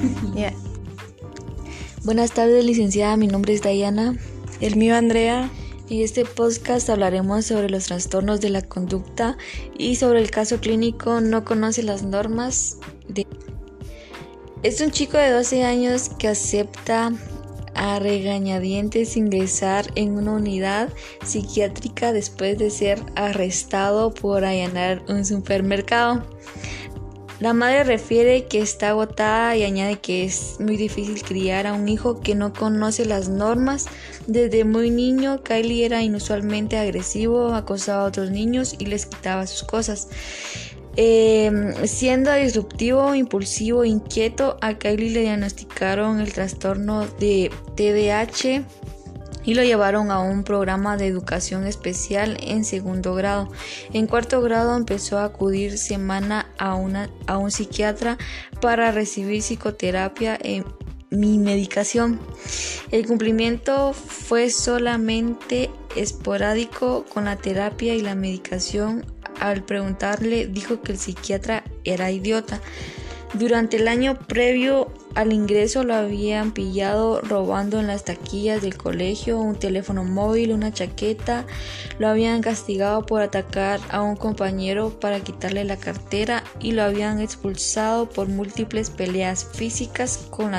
Buenas tardes, licenciada. Mi nombre es Dayana. El mío, Andrea. En este podcast hablaremos sobre los trastornos de la conducta y sobre el caso clínico no conoce las normas de... Es un chico de 12 años que acepta a regañadientes ingresar en una unidad psiquiátrica después de ser arrestado por allanar un supermercado. La madre refiere que está agotada y añade que es muy difícil criar a un hijo que no conoce las normas. Desde muy niño, Kylie era inusualmente agresivo, acosaba a otros niños y les quitaba sus cosas. Em, siendo disruptivo, impulsivo, inquieto, a Kylie le diagnosticaron el trastorno de TDAH y lo llevaron a un programa de educación especial en segundo grado. En cuarto grado empezó a acudir semana a, una, a un psiquiatra para recibir psicoterapia y medicación. El cumplimiento fue solamente esporádico con la terapia y la medicación. Al preguntarle dijo que el psiquiatra era idiota. Durante el año previo al ingreso lo habían pillado robando en las taquillas del colegio un teléfono móvil, una chaqueta, lo habían castigado por atacar a un compañero para quitarle la cartera y lo habían expulsado por múltiples peleas físicas con,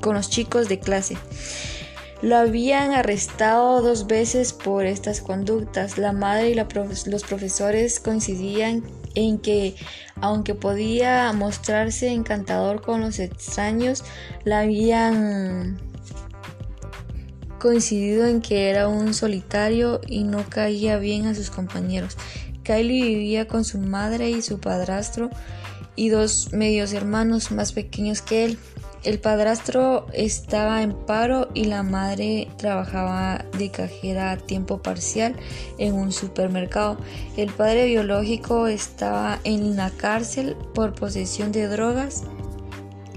con los chicos de clase. Lo habían arrestado dos veces por estas conductas. La madre y los profesores coincidían en que, aunque podía mostrarse encantador con los extraños, la habían coincidido en que era un solitario y no caía bien a sus compañeros. Kylie vivía con su madre y su padrastro y dos medios hermanos más pequeños que él. El padrastro estaba en paro y la madre trabajaba de cajera a tiempo parcial en un supermercado. El padre biológico estaba en la cárcel por posesión de drogas.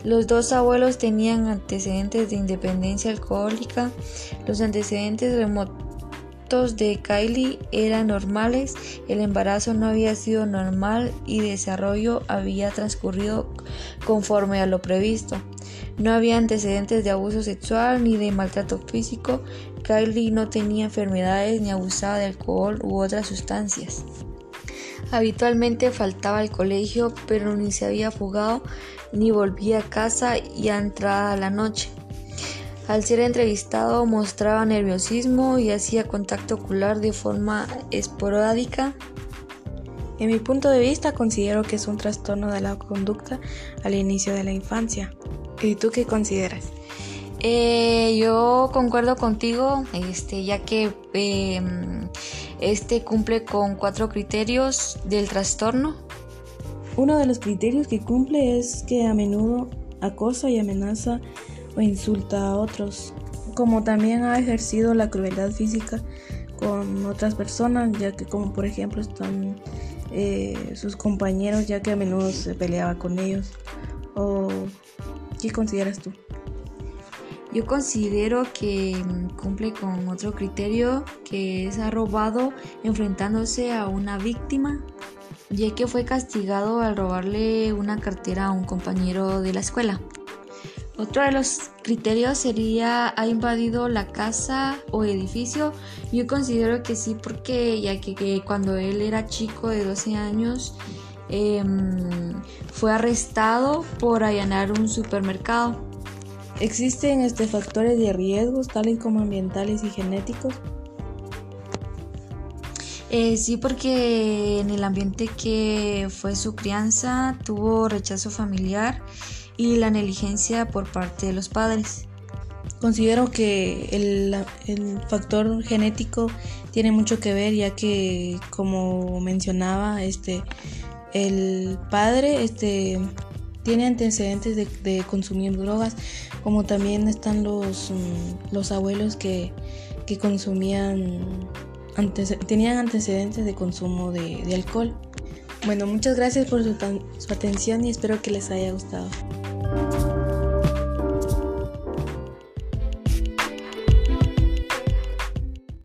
Los dos abuelos tenían antecedentes de independencia alcohólica. Los antecedentes remotos de Kylie eran normales, el embarazo no había sido normal y desarrollo había transcurrido conforme a lo previsto. No había antecedentes de abuso sexual ni de maltrato físico. Kylie no tenía enfermedades ni abusaba de alcohol u otras sustancias. Habitualmente faltaba al colegio, pero ni se había fugado ni volvía a casa y a entrada la noche. Al ser entrevistado mostraba nerviosismo y hacía contacto ocular de forma esporádica. En mi punto de vista considero que es un trastorno de la conducta al inicio de la infancia. ¿Y tú qué consideras? Eh, yo concuerdo contigo, este, ya que em, este cumple con cuatro criterios del trastorno. Uno de los criterios que cumple es que a menudo acosa y amenaza o insulta a otros, como también ha ejercido la crueldad física con otras personas, ya que como por ejemplo están eh, sus compañeros, ya que a menudo se peleaba con ellos, o ¿Qué consideras tú? Yo considero que cumple con otro criterio que es ha robado enfrentándose a una víctima, ya que fue castigado al robarle una cartera a un compañero de la escuela. Otro de los criterios sería ha invadido la casa o edificio. Yo considero que sí porque ya que, cuando él era chico de 12 años Em, fue arrestado por allanar un supermercado. ¿Existen este, factores de riesgos tales como ambientales y genéticos? Eh, sí, porque en el ambiente que fue su crianza tuvo rechazo familiar y la negligencia por parte de los padres. Considero que el, el, factor genético tiene mucho que ver ya que como mencionaba este el padre este, tiene antecedentes de, consumir drogas, como también están los, mm, los abuelos que, consumían, tenían antecedentes de consumo de, alcohol. Bueno, muchas gracias por su atención y espero que les haya gustado.